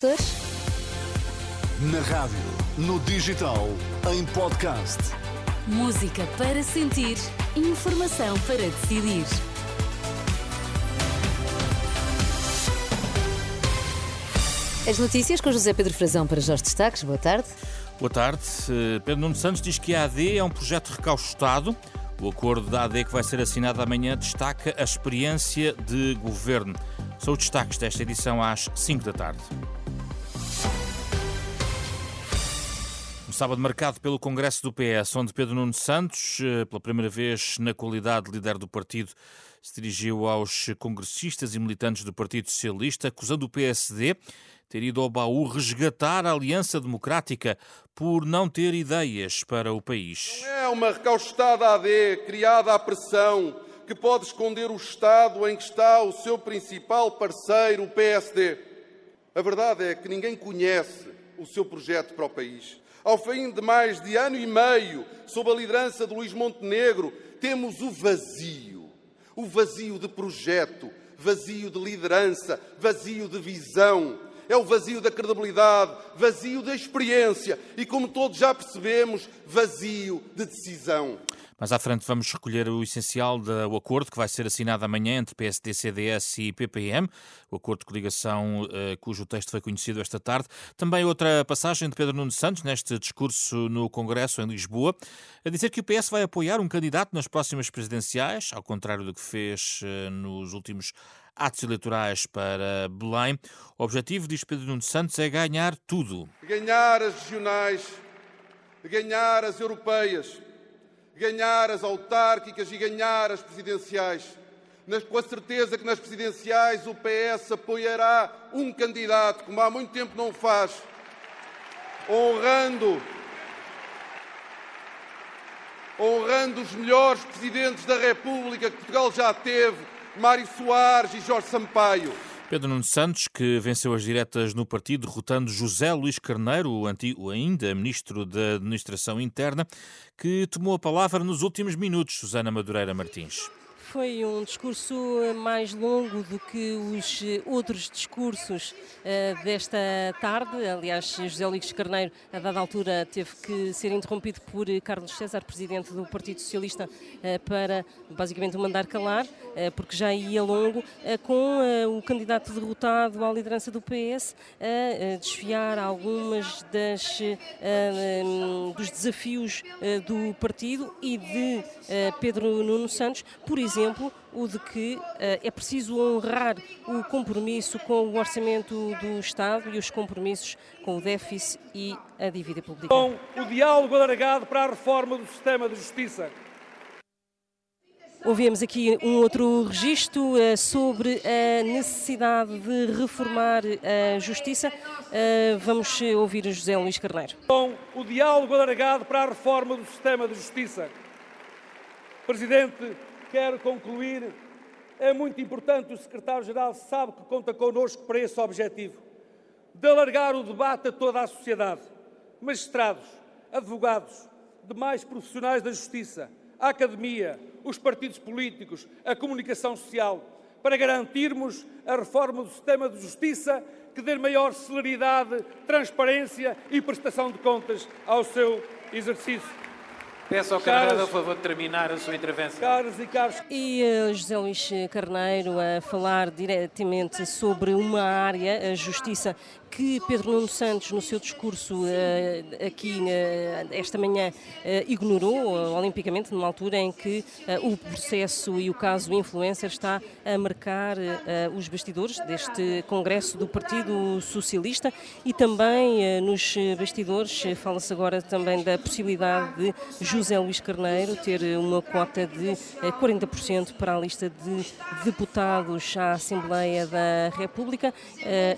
Na rádio, no digital, em podcast. Música para sentir, informação para decidir. As notícias com José Pedro Frazão para Jorge Destaques. Boa tarde. Boa tarde. Eh, Pedro Nuno Santos diz que a AD é um projeto recaustado. O acordo da AD que vai ser assinado amanhã destaca a experiência de governo. São os destaques desta edição às 5 da tarde. Sábado marcado pelo Congresso do PS, onde Pedro Nuno Santos, eh, pela primeira vez na qualidade de líder do partido, se dirigiu aos congressistas e militantes do Partido Socialista, acusando o PSD ter ido ao baú resgatar a Aliança Democrática por não ter ideias para o país. Não é uma recaustada AD criada à pressão que pode esconder o Estado em que está o seu principal parceiro, o PSD. A verdade é que ninguém conhece o seu projeto para o país. Ao fim de mais de ano e meio, sob a liderança de Luís Montenegro, temos o vazio. O vazio de projeto, vazio de liderança, vazio de visão é o vazio da credibilidade, vazio da experiência e, como todos já percebemos, vazio de decisão. Mais à frente vamos recolher o essencial do acordo que vai ser assinado amanhã entre PSD, CDS e PPM, o acordo de coligação uh, cujo texto foi conhecido esta tarde. Também outra passagem de Pedro Nuno Santos neste discurso no Congresso em Lisboa, a dizer que o PS vai apoiar um candidato nas próximas presidenciais, ao contrário do que fez uh, nos últimos atos eleitorais para Belém. O objetivo, diz Pedro Nuno Santos, é ganhar tudo. Ganhar as regionais, ganhar as europeias ganhar as autárquicas e ganhar as presidenciais. com a certeza que nas presidenciais o PS apoiará um candidato, como há muito tempo não faz, honrando, honrando os melhores presidentes da República que Portugal já teve, Mário Soares e Jorge Sampaio. Pedro Nuno Santos, que venceu as diretas no partido, derrotando José Luís Carneiro, o antigo ainda ministro da Administração Interna, que tomou a palavra nos últimos minutos, Susana Madureira Martins. Foi um discurso mais longo do que os outros discursos uh, desta tarde. Aliás, José Luís Carneiro, a dada altura, teve que ser interrompido por Carlos César, presidente do Partido Socialista, uh, para basicamente o mandar calar, uh, porque já ia longo, com o candidato derrotado à liderança do PS a desfiar algumas das, dos desafios do partido e de Pedro Nuno Santos, por exemplo exemplo, o de que uh, é preciso honrar o compromisso com o orçamento do Estado e os compromissos com o déficit e a dívida pública. Com o diálogo alargado para a reforma do sistema de justiça. Ouvimos aqui um outro registro uh, sobre a necessidade de reformar a justiça. Vamos ouvir o José Luís Carneiro. Com o diálogo alargado para a reforma do sistema de justiça. Presidente, quero concluir. É muito importante, o secretário-geral sabe que conta connosco para esse objetivo, de alargar o debate a toda a sociedade, magistrados, advogados, demais profissionais da justiça, a academia, os partidos políticos, a comunicação social, para garantirmos a reforma do sistema de justiça que dê maior celeridade, transparência e prestação de contas ao seu exercício. Peço ao Carneiro, a favor, de terminar a sua intervenção. Caros e caros. E uh, José Luís Carneiro a falar diretamente sobre uma área, a justiça, que Pedro Nuno Santos, no seu discurso uh, aqui uh, esta manhã, uh, ignorou olimpicamente, numa altura em que o processo e o caso influencer está a marcar os bastidores deste Congresso do Partido Socialista e também nos bastidores fala-se agora também da possibilidade de José Luís Carneiro ter uma cota de 40% para a lista de deputados à Assembleia da República.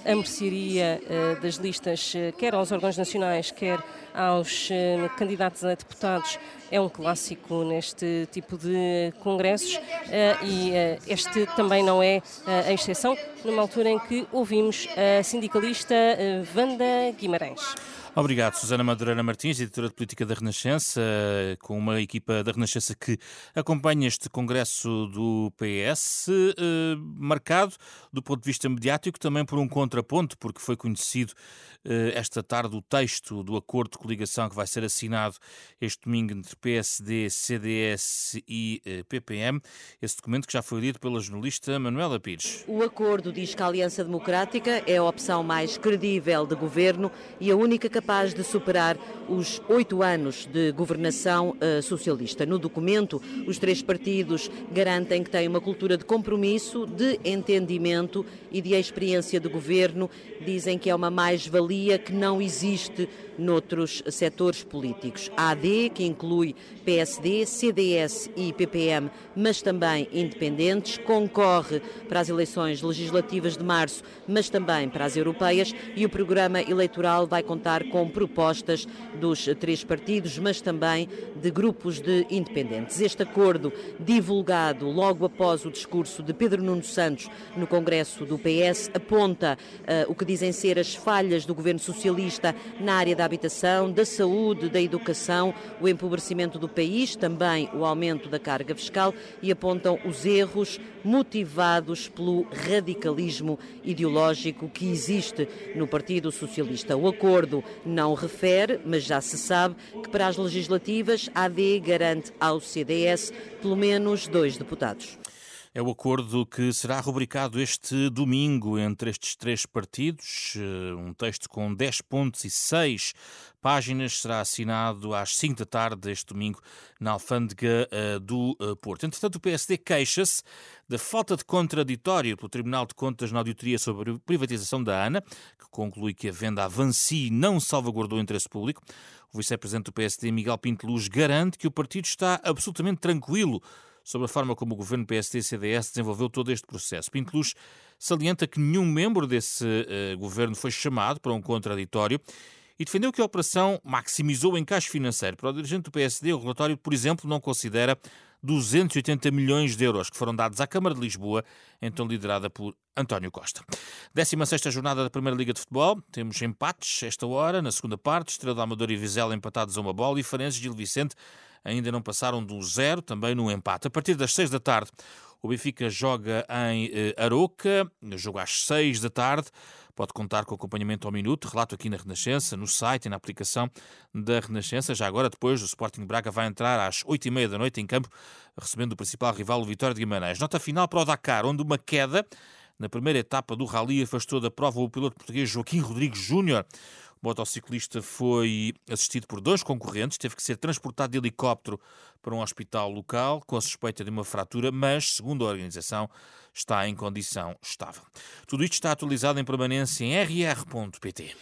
A mercearia eh, das listas, eh, quer aos órgãos nacionais, quer aos eh, candidatos a deputados, é um clássico neste tipo de congressos e este também não é a exceção. Numa altura em que ouvimos a sindicalista eh, Wanda Guimarães. Obrigado, Susana Madureira Martins, editora de política da Renascença, com uma equipa da Renascença que acompanha este congresso do PS, eh, marcado do ponto de vista mediático também por um contraponto, porque foi conhecido eh, esta tarde o texto do acordo de coligação que vai ser assinado este domingo entre PSD, CDS e eh, PPM. Esse documento que já foi lido pela jornalista Manuela Pires. O acordo diz que a Aliança Democrática é a opção mais credível de governo e a única capaz de superar os oito anos de governação uh, socialista. No documento, os três partidos garantem que têm uma cultura de compromisso, de entendimento e de experiência de governo. Dizem que é uma mais-valia que não existe noutros setores políticos. A AD, que inclui PSD, CDS e PPM, mas também independentes, concorre para as eleições legislativas de março, mas também para as europeias, e o programa eleitoral vai contar com propostas dos três partidos, mas também de grupos de independentes. Este acordo, divulgado logo após o discurso de Pedro Nuno Santos no Congresso do PS, aponta uh, o que dizem ser as falhas do governo socialista na área da habitação, da saúde, da educação, o empobrecimento do país, também o aumento da carga fiscal e apontam os erros motivados pelo radicalismo ideológico que existe no Partido Socialista. O acordo não refere, mas já se sabe que para as legislativas a AD garante ao CDS pelo menos dois deputados. É o acordo que será rubricado este domingo entre estes três partidos. Eh, um texto com 10 pontos e 6 páginas será assinado às 5 da tarde este domingo na Alfândega eh, do eh, Porto. Entretanto, o PSD queixa-se da falta de contraditório pelo Tribunal de Contas na auditoria sobre a privatização da ANA, que conclui que a venda Avanci não salvaguardou o interesse público. O vice-presidente do PSD, Miguel Pinto Luz, garante que o partido está absolutamente tranquilo sobre a forma como o governo PSD-CDS desenvolveu todo este processo. Pinto Luz salienta que nenhum membro desse uh, governo foi chamado para um contraditório e defendeu que a operação maximizou o encaixe financeiro. Para o dirigente do PSD, o relatório, por exemplo, não considera 280 milhões de euros que foram dados à Câmara de Lisboa, então liderada por António Costa. 16 jornada da Primeira Liga de Futebol. Temos empates esta hora, na segunda parte. Estrela da Amadora e Vizela empatados a uma bola e Farense e Gil Vicente ainda não passaram do zero, também no empate. A partir das 6 da tarde, o Benfica joga em eh, Aroca, jogo às 6 da tarde. Pode contar com acompanhamento ao minuto, relato aqui na Renascença, no site e na aplicação da Renascença. Já agora, depois, o Sporting Braga vai entrar às 8h30 da noite em campo, recebendo o principal rival, o Vitória de Guimarães. Nota final para o Dakar, onde uma queda na primeira etapa do rally afastou da prova o piloto português Joaquim Rodrigues Júnior. O motociclista foi assistido por dois concorrentes, teve que ser transportado de helicóptero para um hospital local com a suspeita de uma fratura, mas, segundo a organização, está em condição estável. Tudo isto está atualizado em permanência em rr.pt.